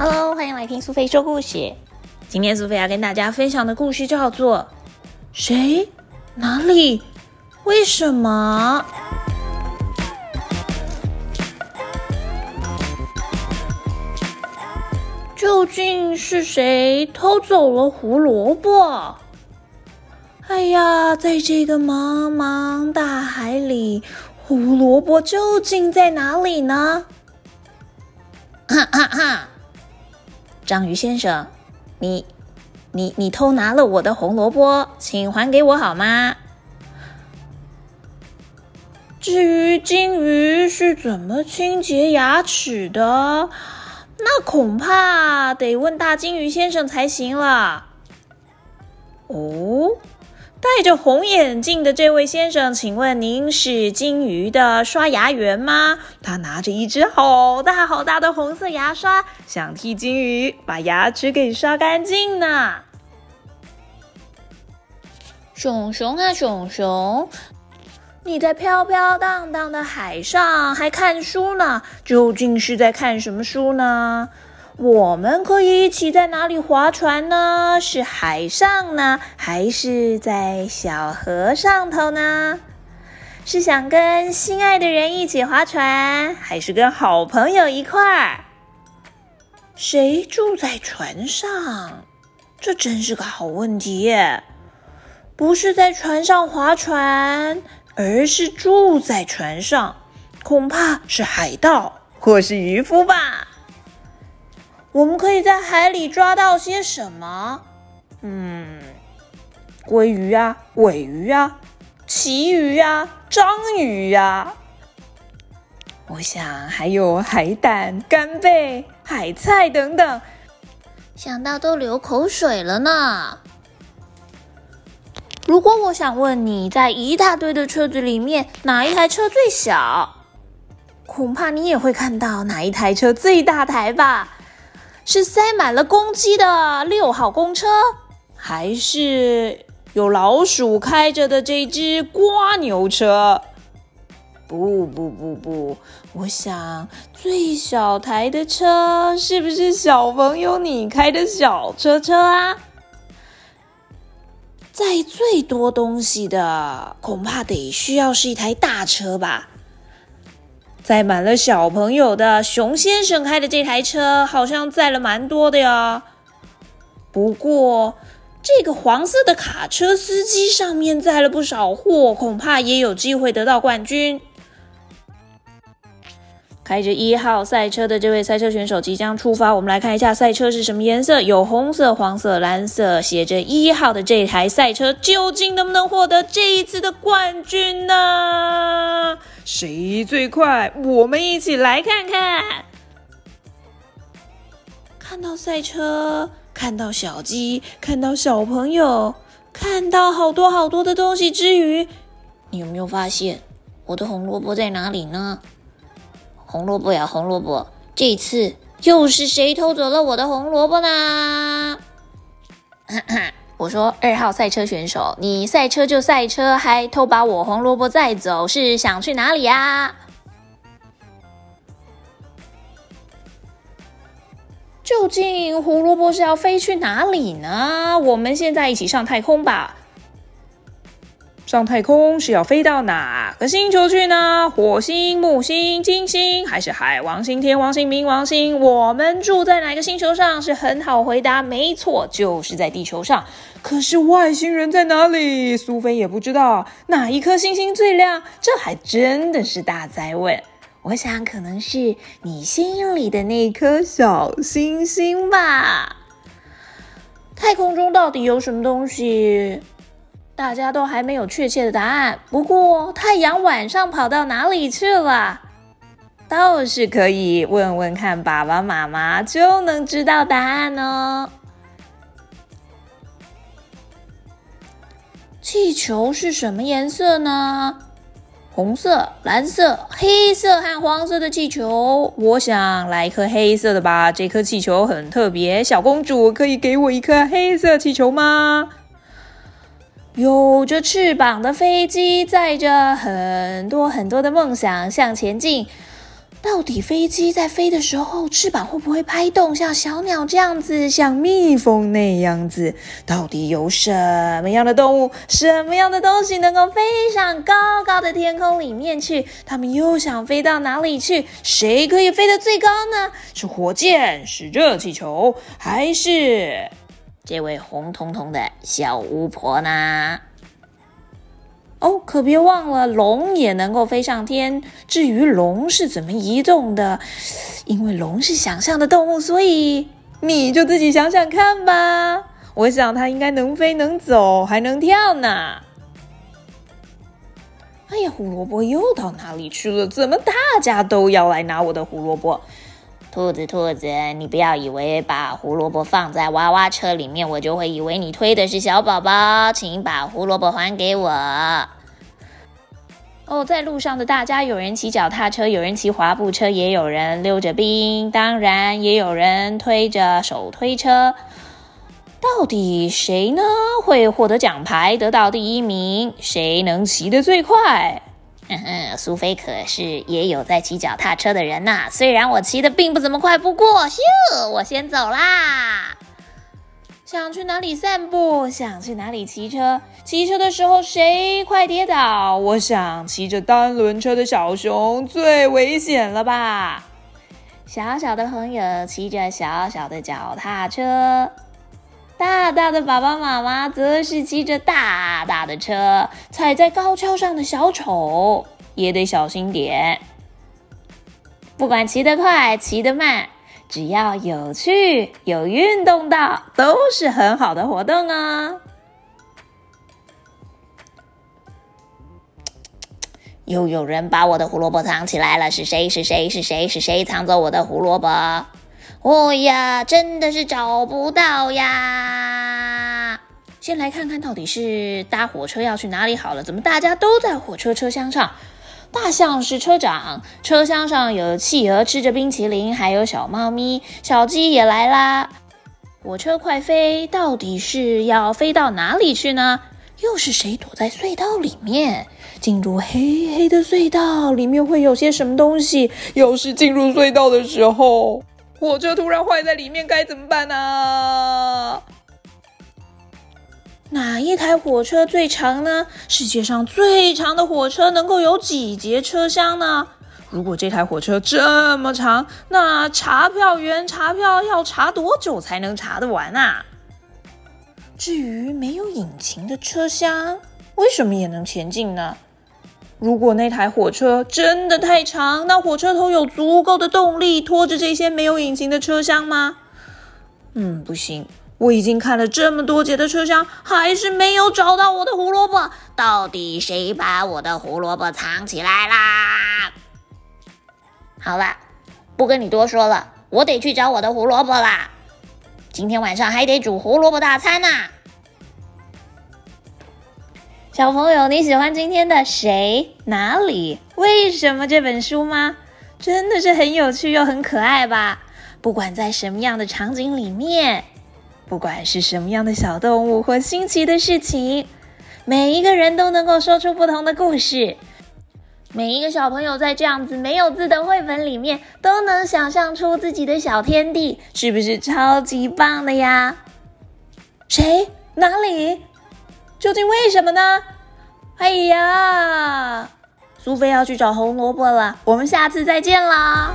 Hello，欢迎来听苏菲说故事。今天苏菲要跟大家分享的故事叫做《谁、哪里、为什么》。究竟是谁偷走了胡萝卜？哎呀，在这个茫茫大海里，胡萝卜究竟在哪里呢？哈哈哈！章鱼先生，你、你、你偷拿了我的红萝卜，请还给我好吗？至于金鱼是怎么清洁牙齿的？那恐怕得问大金鱼先生才行了。哦，戴着红眼镜的这位先生，请问您是金鱼的刷牙员吗？他拿着一支好大好大的红色牙刷，想替金鱼把牙齿给刷干净呢。熊熊啊，熊熊！你在飘飘荡荡的海上还看书呢？究竟是在看什么书呢？我们可以一起在哪里划船呢？是海上呢，还是在小河上头呢？是想跟心爱的人一起划船，还是跟好朋友一块儿？谁住在船上？这真是个好问题！不是在船上划船。而是住在船上，恐怕是海盗或是渔夫吧。我们可以在海里抓到些什么？嗯，鲑鱼啊，尾鱼啊，旗鱼啊，章鱼呀。我想还有海胆、干贝、海菜等等，想到都流口水了呢。如果我想问你在一大堆的车子里面哪一台车最小，恐怕你也会看到哪一台车最大台吧？是塞满了公鸡的六号公车，还是有老鼠开着的这只瓜牛车？不不不不，我想最小台的车是不是小朋友你开的小车车啊？载最多东西的，恐怕得需要是一台大车吧。载满了小朋友的熊先生开的这台车，好像载了蛮多的呀。不过，这个黄色的卡车司机上面载了不少货，恐怕也有机会得到冠军。开着一号赛车的这位赛车选手即将出发，我们来看一下赛车是什么颜色，有红色、黄色、蓝色，写着一号的这台赛车究竟能不能获得这一次的冠军呢？谁最快？我们一起来看看。看到赛车，看到小鸡，看到小朋友，看到好多好多的东西之余，你有没有发现我的红萝卜在哪里呢？红萝卜呀，红萝卜！这次又是谁偷走了我的红萝卜呢？我说二号赛车选手，你赛车就赛车，还偷把我红萝卜载走，是想去哪里呀？究竟胡萝卜是要飞去哪里呢？我们现在一起上太空吧！上太空是要飞到哪个星球去呢？火星、木星、金星，还是海王星、天王星、冥王星？我们住在哪个星球上？是很好回答，没错，就是在地球上。可是外星人在哪里？苏菲也不知道。哪一颗星星最亮？这还真的是大灾问。我想可能是你心里的那颗小星星吧。太空中到底有什么东西？大家都还没有确切的答案。不过，太阳晚上跑到哪里去了？倒是可以问问看爸爸妈妈，就能知道答案哦。气球是什么颜色呢？红色、蓝色、黑色和黄色的气球。我想来一颗黑色的吧，这颗气球很特别。小公主，可以给我一颗黑色气球吗？有着翅膀的飞机载着很多很多的梦想向前进，到底飞机在飞的时候，翅膀会不会拍动，像小鸟这样子，像蜜蜂那样子？到底有什么样的动物，什么样的东西能够飞上高高的天空里面去？它们又想飞到哪里去？谁可以飞得最高呢？是火箭，是热气球，还是这位红彤彤的小巫婆呢？哦，可别忘了，龙也能够飞上天。至于龙是怎么移动的，因为龙是想象的动物，所以你就自己想想看吧。我想它应该能飞、能走，还能跳呢。哎呀，胡萝卜又到哪里去了？怎么大家都要来拿我的胡萝卜？兔子，兔子，你不要以为把胡萝卜放在娃娃车里面，我就会以为你推的是小宝宝。请把胡萝卜还给我。哦，在路上的大家，有人骑脚踏车，有人骑滑步车，也有人溜着冰，当然也有人推着手推车。到底谁呢会获得奖牌，得到第一名？谁能骑得最快？嗯哼，苏菲可是也有在骑脚踏车的人呐。虽然我骑的并不怎么快，不过咻，我先走啦。想去哪里散步？想去哪里骑车？骑车的时候谁快跌倒？我想骑着单轮车的小熊最危险了吧？小小的朋友骑着小小的脚踏车，大大的爸爸妈妈则是骑着大大的车。踩在高跷上的小丑也得小心点。不管骑得快，骑得慢。只要有趣、有运动到，都是很好的活动啊！又有人把我的胡萝卜藏起来了，是谁？是谁？是谁？是谁藏走我的胡萝卜？哦呀，真的是找不到呀！先来看看到底是搭火车要去哪里好了？怎么大家都在火车车厢上？大象是车长，车厢上有企鹅吃着冰淇淋，还有小猫咪、小鸡也来啦。火车快飞，到底是要飞到哪里去呢？又是谁躲在隧道里面？进入黑黑的隧道里面会有些什么东西？要是进入隧道的时候，火车突然坏在里面，该怎么办呢？哪一台火车最长呢？世界上最长的火车能够有几节车厢呢？如果这台火车这么长，那查票员查票要查多久才能查得完啊？至于没有引擎的车厢，为什么也能前进呢？如果那台火车真的太长，那火车头有足够的动力拖着这些没有引擎的车厢吗？嗯，不行。我已经看了这么多节的车厢，还是没有找到我的胡萝卜。到底谁把我的胡萝卜藏起来啦？好了，不跟你多说了，我得去找我的胡萝卜啦。今天晚上还得煮胡萝卜大餐呢。小朋友，你喜欢今天的《谁哪里为什么》这本书吗？真的是很有趣又很可爱吧？不管在什么样的场景里面。不管是什么样的小动物或新奇的事情，每一个人都能够说出不同的故事。每一个小朋友在这样子没有字的绘本里面，都能想象出自己的小天地，是不是超级棒的呀？谁？哪里？究竟为什么呢？哎呀，苏菲要去找红萝卜了，我们下次再见啦！